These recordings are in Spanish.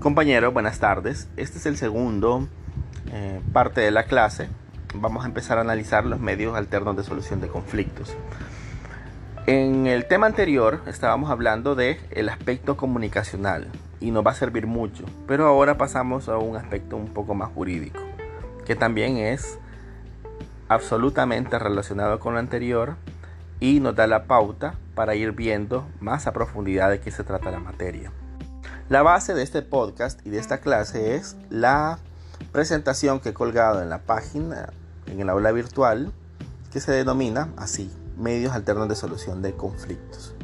Compañeros, buenas tardes. Este es el segundo eh, parte de la clase. Vamos a empezar a analizar los medios alternos de solución de conflictos. En el tema anterior estábamos hablando de el aspecto comunicacional y nos va a servir mucho, pero ahora pasamos a un aspecto un poco más jurídico, que también es absolutamente relacionado con lo anterior y nos da la pauta para ir viendo más a profundidad de qué se trata la materia. La base de este podcast y de esta clase es la presentación que he colgado en la página, en el aula virtual, que se denomina así, medios alternos de solución de conflictos.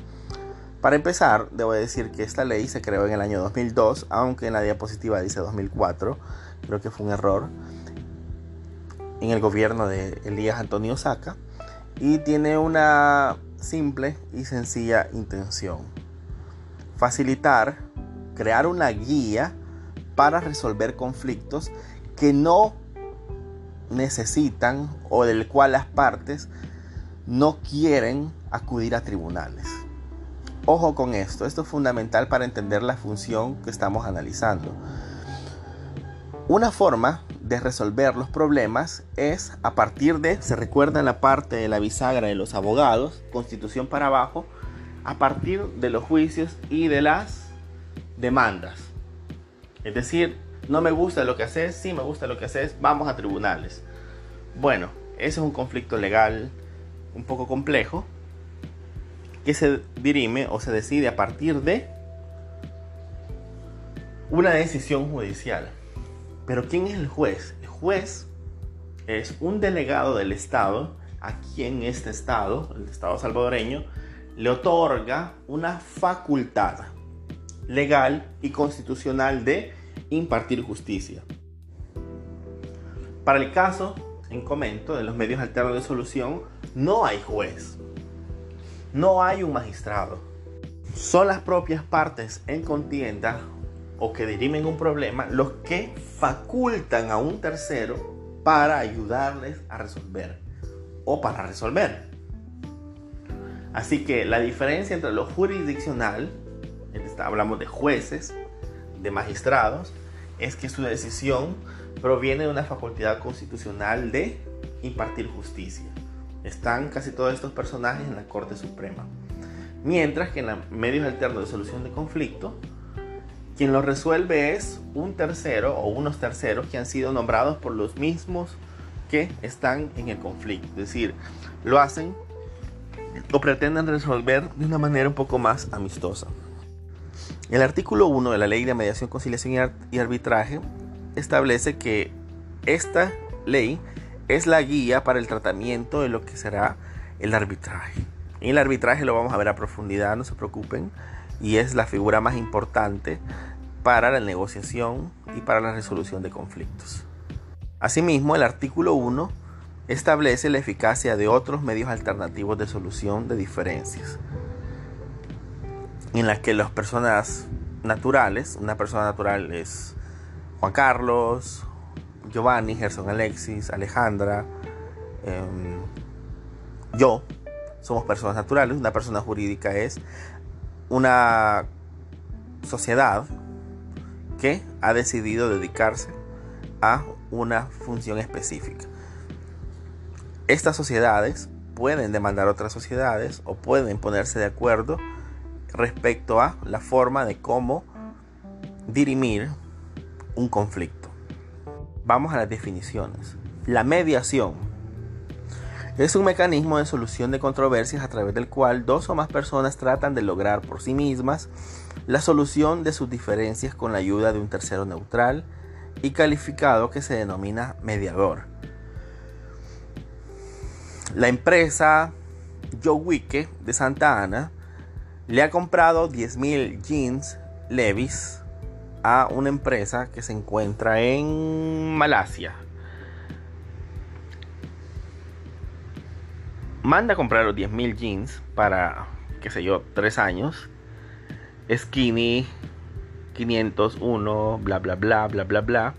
Para empezar, debo decir que esta ley se creó en el año 2002, aunque en la diapositiva dice 2004, creo que fue un error, en el gobierno de Elías Antonio Saca, y tiene una simple y sencilla intención, facilitar crear una guía para resolver conflictos que no necesitan o del cual las partes no quieren acudir a tribunales. Ojo con esto, esto es fundamental para entender la función que estamos analizando. Una forma de resolver los problemas es a partir de, se recuerda en la parte de la bisagra de los abogados, constitución para abajo, a partir de los juicios y de las demandas. Es decir, no me gusta lo que haces, sí me gusta lo que haces, vamos a tribunales. Bueno, ese es un conflicto legal un poco complejo que se dirime o se decide a partir de una decisión judicial. Pero ¿quién es el juez? El juez es un delegado del Estado a quien este Estado, el Estado salvadoreño, le otorga una facultad legal y constitucional de impartir justicia. Para el caso en comento de los medios alternos de solución, no hay juez, no hay un magistrado. Son las propias partes en contienda o que dirimen un problema los que facultan a un tercero para ayudarles a resolver o para resolver. Así que la diferencia entre lo jurisdiccional hablamos de jueces, de magistrados, es que su decisión proviene de una facultad constitucional de impartir justicia. Están casi todos estos personajes en la Corte Suprema. Mientras que en los medios alternos de solución de conflicto, quien lo resuelve es un tercero o unos terceros que han sido nombrados por los mismos que están en el conflicto. Es decir, lo hacen o pretenden resolver de una manera un poco más amistosa. El artículo 1 de la Ley de Mediación, Conciliación y Arbitraje establece que esta ley es la guía para el tratamiento de lo que será el arbitraje. En el arbitraje lo vamos a ver a profundidad, no se preocupen, y es la figura más importante para la negociación y para la resolución de conflictos. Asimismo, el artículo 1 establece la eficacia de otros medios alternativos de solución de diferencias en la que las personas naturales, una persona natural es Juan Carlos, Giovanni, Gerson Alexis, Alejandra, em, yo, somos personas naturales, una persona jurídica es una sociedad que ha decidido dedicarse a una función específica. Estas sociedades pueden demandar otras sociedades o pueden ponerse de acuerdo respecto a la forma de cómo dirimir un conflicto. Vamos a las definiciones. La mediación es un mecanismo de solución de controversias a través del cual dos o más personas tratan de lograr por sí mismas la solución de sus diferencias con la ayuda de un tercero neutral y calificado que se denomina mediador. La empresa Joe Wicke de Santa Ana le ha comprado 10.000 jeans Levis a una empresa que se encuentra en Malasia. Manda a comprar los 10.000 jeans para, qué sé yo, 3 años. Skinny 501, bla, bla, bla, bla, bla, bla.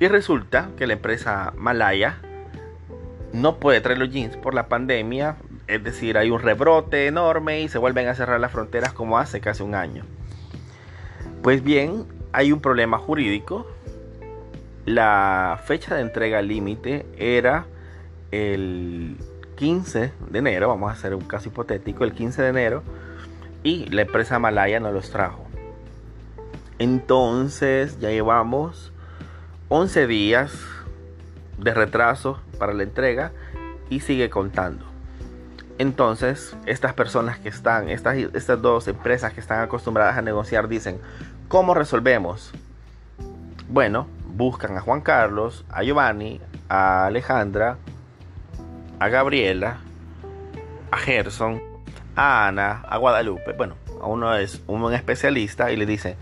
Y resulta que la empresa Malaya no puede traer los jeans por la pandemia, es decir, hay un rebrote enorme y se vuelven a cerrar las fronteras como hace casi un año. Pues bien, hay un problema jurídico. La fecha de entrega límite era el 15 de enero, vamos a hacer un caso hipotético, el 15 de enero, y la empresa Malaya no los trajo. Entonces ya llevamos 11 días de retraso para la entrega y sigue contando. Entonces, estas personas que están, estas, estas dos empresas que están acostumbradas a negociar dicen, ¿cómo resolvemos? Bueno, buscan a Juan Carlos, a Giovanni, a Alejandra, a Gabriela, a Gerson, a Ana, a Guadalupe. Bueno, a uno es un especialista y le dice,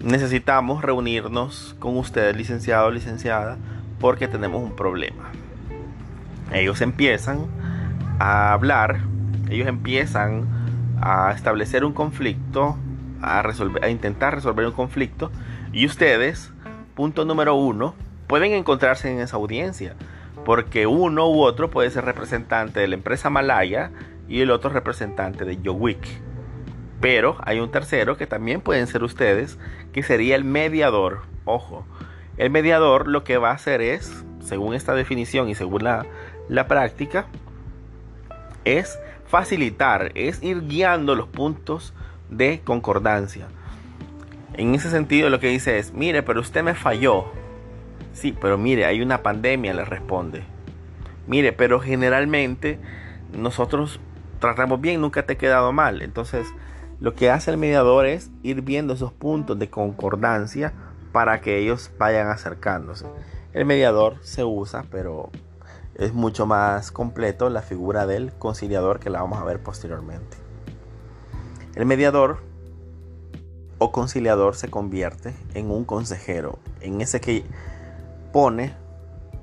necesitamos reunirnos con ustedes, licenciado o licenciada, porque tenemos un problema. Ellos empiezan a hablar, ellos empiezan a establecer un conflicto, a, resolver, a intentar resolver un conflicto, y ustedes, punto número uno, pueden encontrarse en esa audiencia, porque uno u otro puede ser representante de la empresa Malaya y el otro representante de Yowik. Pero hay un tercero que también pueden ser ustedes, que sería el mediador. Ojo, el mediador lo que va a hacer es, según esta definición y según la, la práctica, es facilitar, es ir guiando los puntos de concordancia. En ese sentido lo que dice es, mire, pero usted me falló. Sí, pero mire, hay una pandemia, le responde. Mire, pero generalmente nosotros tratamos bien, nunca te ha quedado mal. Entonces, lo que hace el mediador es ir viendo esos puntos de concordancia para que ellos vayan acercándose. El mediador se usa, pero es mucho más completo la figura del conciliador que la vamos a ver posteriormente. El mediador o conciliador se convierte en un consejero, en ese que pone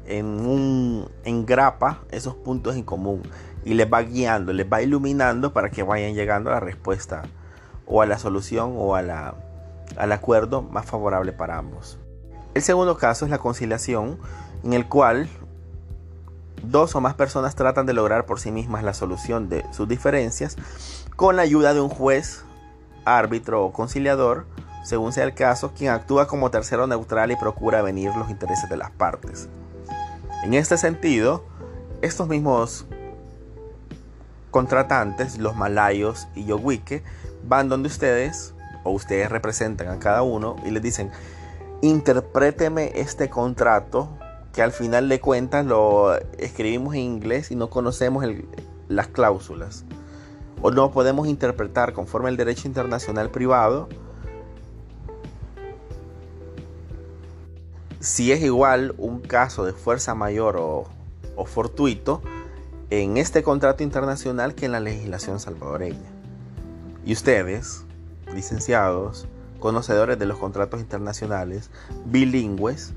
en un engrapa esos puntos en común y les va guiando, les va iluminando para que vayan llegando a la respuesta o a la solución o a la, al acuerdo más favorable para ambos. El segundo caso es la conciliación, en el cual dos o más personas tratan de lograr por sí mismas la solución de sus diferencias con la ayuda de un juez, árbitro o conciliador, según sea el caso, quien actúa como tercero neutral y procura venir los intereses de las partes. En este sentido, estos mismos contratantes, los malayos y yoguique, van donde ustedes, o ustedes representan a cada uno, y les dicen, interpréteme este contrato que al final de cuentas lo escribimos en inglés y no conocemos las cláusulas. O no podemos interpretar conforme el derecho internacional privado si es igual un caso de fuerza mayor o, o fortuito en este contrato internacional que en la legislación salvadoreña. Y ustedes, licenciados, conocedores de los contratos internacionales, bilingües,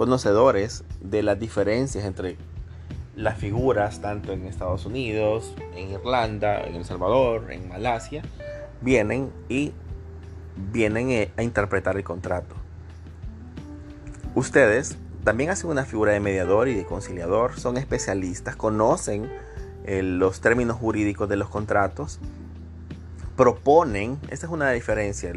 conocedores de las diferencias entre las figuras tanto en Estados Unidos, en Irlanda, en El Salvador, en Malasia, vienen y vienen eh, a interpretar el contrato. Ustedes también hacen una figura de mediador y de conciliador, son especialistas, conocen eh, los términos jurídicos de los contratos proponen, esta es una diferencia,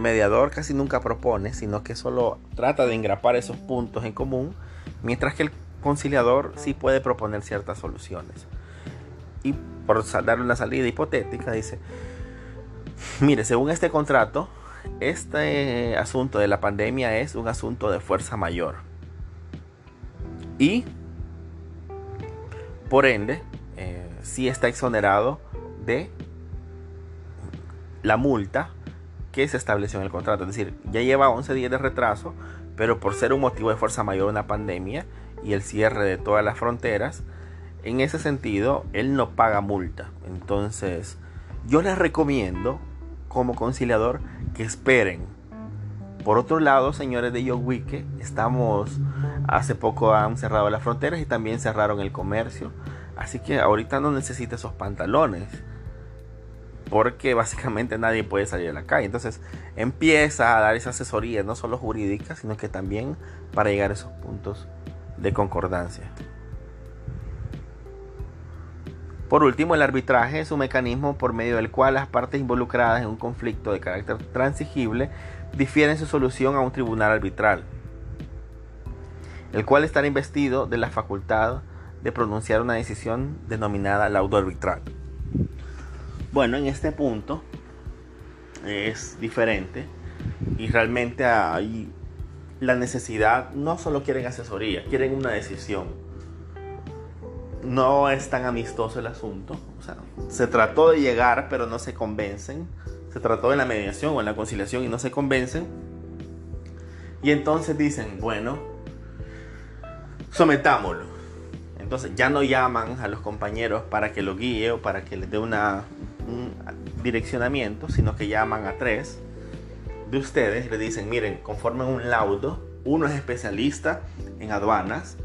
mediador casi nunca propone, sino que solo trata de engrapar esos puntos en común, mientras que el conciliador sí puede proponer ciertas soluciones. Y por darle una salida hipotética, dice, mire, según este contrato, este asunto de la pandemia es un asunto de fuerza mayor. Y, por ende, eh, sí está exonerado de la multa que se estableció en el contrato. Es decir, ya lleva 11 días de retraso, pero por ser un motivo de fuerza mayor una pandemia y el cierre de todas las fronteras, en ese sentido, él no paga multa. Entonces, yo les recomiendo, como conciliador, que esperen. Por otro lado, señores de Yowike, estamos, hace poco han cerrado las fronteras y también cerraron el comercio. Así que ahorita no necesita esos pantalones porque básicamente nadie puede salir a la calle. Entonces empieza a dar esa asesoría, no solo jurídica, sino que también para llegar a esos puntos de concordancia. Por último, el arbitraje es un mecanismo por medio del cual las partes involucradas en un conflicto de carácter transigible difieren su solución a un tribunal arbitral, el cual estará investido de la facultad de pronunciar una decisión denominada laudo arbitral. Bueno, en este punto es diferente y realmente hay la necesidad, no solo quieren asesoría, quieren una decisión. No es tan amistoso el asunto. se trató de llegar, pero no se convencen. Se trató de la mediación o en la conciliación y no se convencen. Y entonces dicen, bueno, sometámoslo. Entonces ya no llaman a los compañeros para que lo guíe o para que les dé una, un direccionamiento, sino que llaman a tres de ustedes le dicen, miren, conformen un laudo, uno es especialista en aduanas,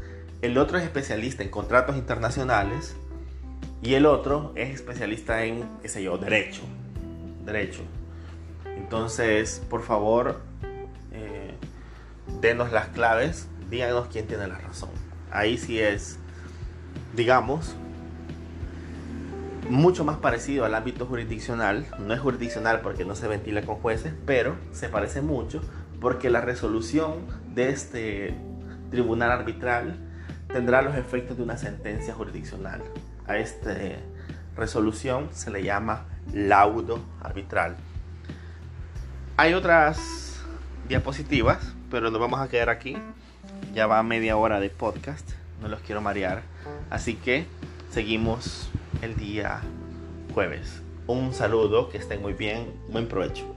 el otro es especialista en contratos internacionales y el otro es especialista en, qué sé yo, derecho. Derecho. Entonces, por favor, eh, denos las claves, díganos quién tiene la razón. Ahí sí es, digamos, mucho más parecido al ámbito jurisdiccional. No es jurisdiccional porque no se ventila con jueces, pero se parece mucho porque la resolución de este tribunal arbitral tendrá los efectos de una sentencia jurisdiccional. A esta resolución se le llama laudo arbitral. Hay otras diapositivas, pero nos vamos a quedar aquí. Ya va media hora de podcast, no los quiero marear. Así que seguimos el día jueves. Un saludo, que estén muy bien, buen provecho.